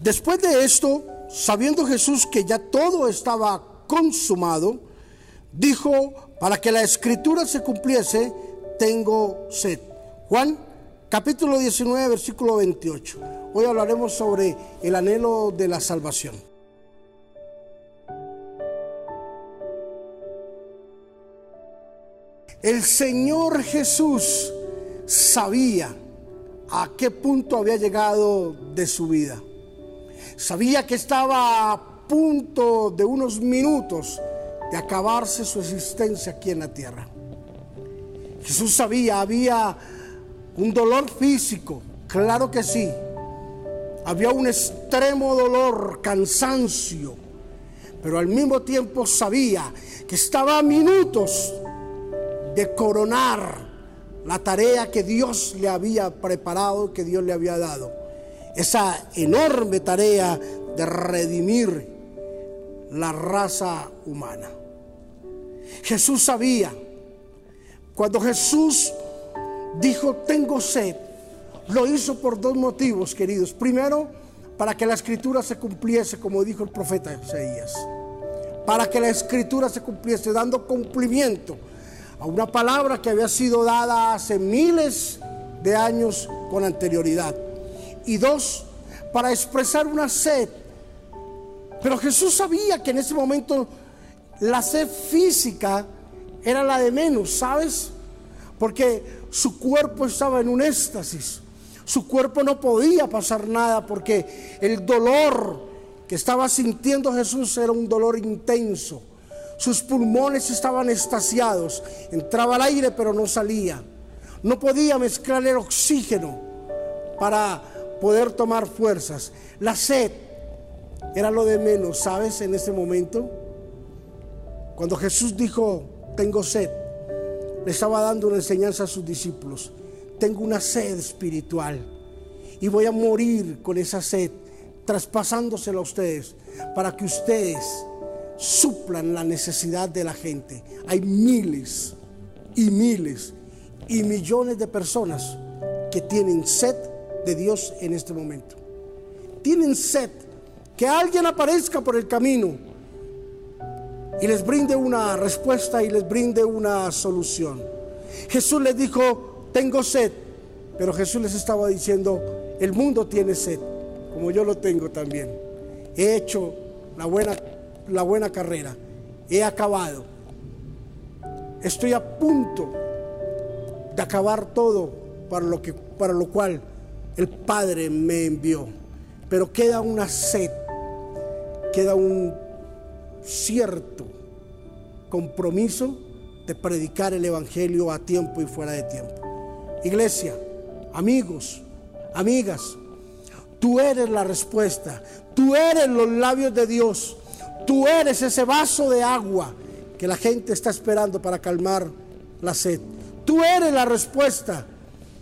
Después de esto, sabiendo Jesús que ya todo estaba consumado, dijo, para que la escritura se cumpliese, tengo sed. Juan capítulo 19, versículo 28. Hoy hablaremos sobre el anhelo de la salvación. El Señor Jesús sabía a qué punto había llegado de su vida. Sabía que estaba a punto de unos minutos de acabarse su existencia aquí en la tierra. Jesús sabía, había un dolor físico, claro que sí. Había un extremo dolor, cansancio, pero al mismo tiempo sabía que estaba a minutos de coronar la tarea que Dios le había preparado, que Dios le había dado. Esa enorme tarea de redimir la raza humana. Jesús sabía, cuando Jesús dijo, tengo sed, lo hizo por dos motivos, queridos. Primero, para que la escritura se cumpliese, como dijo el profeta Isaías. Para que la escritura se cumpliese, dando cumplimiento a una palabra que había sido dada hace miles de años con anterioridad. Y dos, para expresar una sed. Pero Jesús sabía que en ese momento la sed física era la de menos, ¿sabes? Porque su cuerpo estaba en un éxtasis. Su cuerpo no podía pasar nada porque el dolor que estaba sintiendo Jesús era un dolor intenso. Sus pulmones estaban estasiados. Entraba el aire pero no salía. No podía mezclar el oxígeno para poder tomar fuerzas. La sed era lo de menos, ¿sabes? En ese momento. Cuando Jesús dijo, tengo sed, le estaba dando una enseñanza a sus discípulos. Tengo una sed espiritual y voy a morir con esa sed, traspasándosela a ustedes, para que ustedes suplan la necesidad de la gente. Hay miles y miles y millones de personas que tienen sed de Dios en este momento. Tienen sed que alguien aparezca por el camino y les brinde una respuesta y les brinde una solución. Jesús les dijo, tengo sed, pero Jesús les estaba diciendo, el mundo tiene sed, como yo lo tengo también. He hecho la buena la buena carrera, he acabado. Estoy a punto de acabar todo para lo, que, para lo cual el Padre me envió. Pero queda una sed, queda un cierto compromiso de predicar el Evangelio a tiempo y fuera de tiempo. Iglesia, amigos, amigas, tú eres la respuesta, tú eres los labios de Dios Tú eres ese vaso de agua que la gente está esperando para calmar la sed. Tú eres la respuesta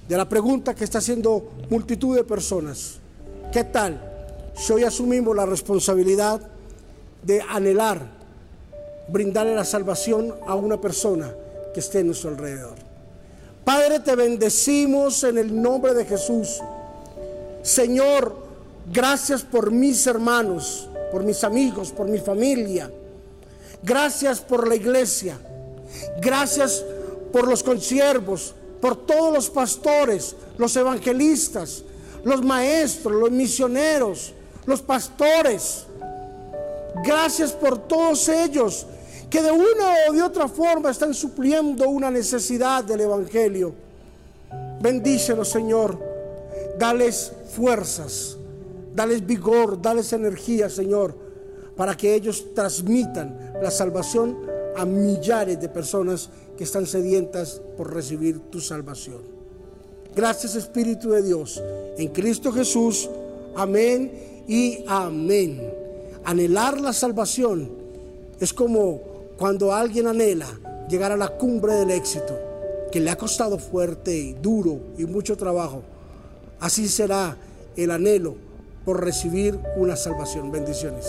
de la pregunta que está haciendo multitud de personas. ¿Qué tal si hoy asumimos la responsabilidad de anhelar, brindarle la salvación a una persona que esté en nuestro alrededor? Padre, te bendecimos en el nombre de Jesús. Señor, gracias por mis hermanos por mis amigos, por mi familia. Gracias por la iglesia. Gracias por los consiervos, por todos los pastores, los evangelistas, los maestros, los misioneros, los pastores. Gracias por todos ellos que de una o de otra forma están supliendo una necesidad del Evangelio. Bendícelos, Señor. Dales fuerzas Dales vigor, dales energía, Señor, para que ellos transmitan la salvación a millares de personas que están sedientas por recibir tu salvación. Gracias Espíritu de Dios. En Cristo Jesús. Amén y amén. Anhelar la salvación es como cuando alguien anhela llegar a la cumbre del éxito, que le ha costado fuerte y duro y mucho trabajo. Así será el anhelo por recibir una salvación. Bendiciones.